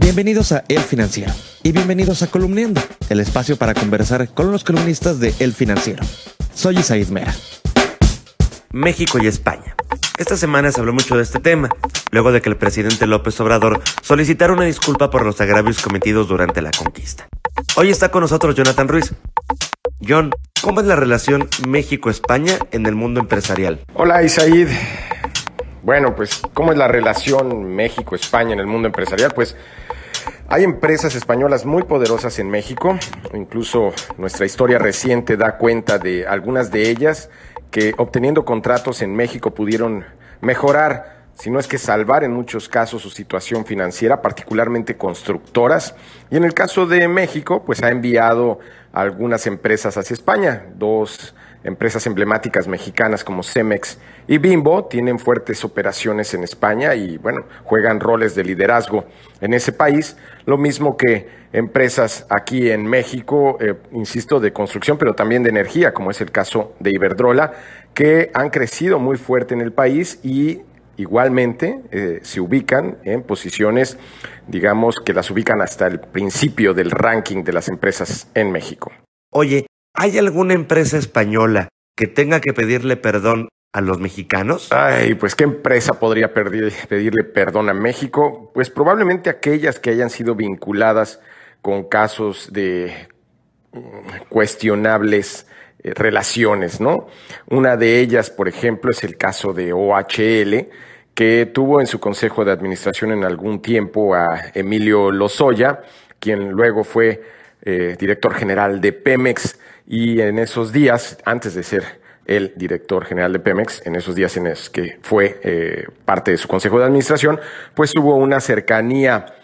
Bienvenidos a El Financiero y bienvenidos a Columniendo, el espacio para conversar con los columnistas de El Financiero. Soy Isaid Mera. México y España. Esta semana se habló mucho de este tema, luego de que el presidente López Obrador solicitara una disculpa por los agravios cometidos durante la conquista. Hoy está con nosotros Jonathan Ruiz. John, ¿cómo es la relación México-España en el mundo empresarial? Hola Isaid. Bueno, pues, ¿cómo es la relación México-España en el mundo empresarial? Pues hay empresas españolas muy poderosas en México, incluso nuestra historia reciente da cuenta de algunas de ellas que obteniendo contratos en México pudieron mejorar si no es que salvar en muchos casos su situación financiera, particularmente constructoras. Y en el caso de México, pues ha enviado algunas empresas hacia España. Dos empresas emblemáticas mexicanas como Cemex y Bimbo tienen fuertes operaciones en España y, bueno, juegan roles de liderazgo en ese país. Lo mismo que empresas aquí en México, eh, insisto, de construcción, pero también de energía, como es el caso de Iberdrola, que han crecido muy fuerte en el país y igualmente eh, se ubican en posiciones, digamos, que las ubican hasta el principio del ranking de las empresas en México. Oye, ¿hay alguna empresa española que tenga que pedirle perdón a los mexicanos? Ay, pues qué empresa podría pedirle perdón a México? Pues probablemente aquellas que hayan sido vinculadas con casos de mm, cuestionables eh, relaciones, ¿no? Una de ellas, por ejemplo, es el caso de OHL, que tuvo en su consejo de administración en algún tiempo a Emilio Lozoya, quien luego fue eh, director general de Pemex y en esos días, antes de ser el director general de Pemex, en esos días en los que fue eh, parte de su consejo de administración, pues hubo una cercanía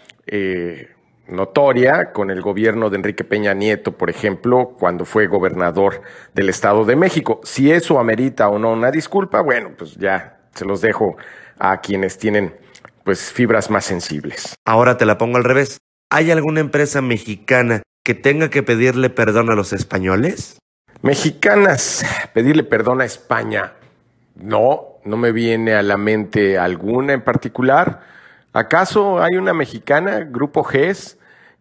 notoria con el gobierno de Enrique Peña Nieto, por ejemplo, cuando fue gobernador del Estado de México. Si eso amerita o no una disculpa, bueno, pues ya se los dejo a quienes tienen pues fibras más sensibles. Ahora te la pongo al revés. ¿Hay alguna empresa mexicana que tenga que pedirle perdón a los españoles? Mexicanas, pedirle perdón a España. No, no me viene a la mente alguna en particular. ¿Acaso hay una mexicana, Grupo GES,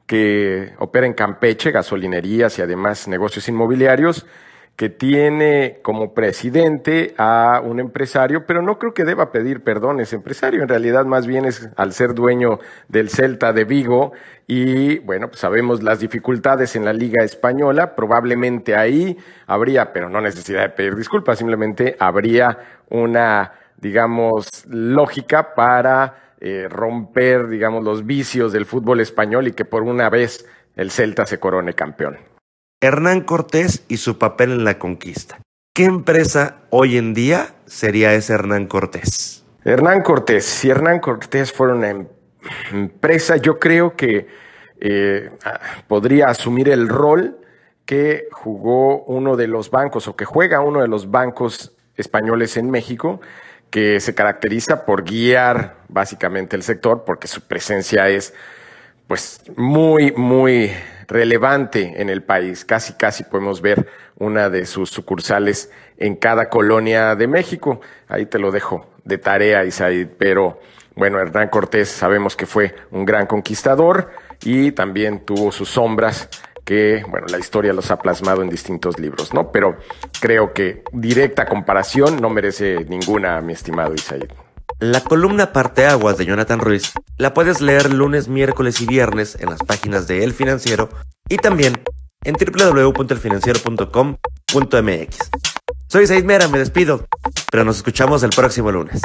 que opera en Campeche, gasolinerías y además negocios inmobiliarios, que tiene como presidente a un empresario, pero no creo que deba pedir perdón ese empresario, en realidad más bien es al ser dueño del Celta de Vigo. Y bueno, pues sabemos las dificultades en la liga española, probablemente ahí habría, pero no necesidad de pedir disculpas, simplemente habría una, digamos, lógica para eh, romper, digamos, los vicios del fútbol español y que por una vez el Celta se corone campeón. Hernán Cortés y su papel en la conquista. ¿Qué empresa hoy en día sería ese Hernán Cortés? Hernán Cortés, si Hernán Cortés fuera una em-, empresa, yo creo que eh, podría asumir el rol que jugó uno de los bancos o que juega uno de los bancos españoles en México, que se caracteriza por guiar básicamente el sector, porque su presencia es pues muy, muy relevante en el país. Casi, casi podemos ver una de sus sucursales en cada colonia de México. Ahí te lo dejo de tarea, Isaid. Pero bueno, Hernán Cortés sabemos que fue un gran conquistador y también tuvo sus sombras que, bueno, la historia los ha plasmado en distintos libros, ¿no? Pero creo que directa comparación no merece ninguna, mi estimado Isaid. La columna Parteaguas de Jonathan Ruiz la puedes leer lunes, miércoles y viernes en las páginas de El Financiero y también en www.elfinanciero.com.mx. Soy Isaid Mera, me despido, pero nos escuchamos el próximo lunes.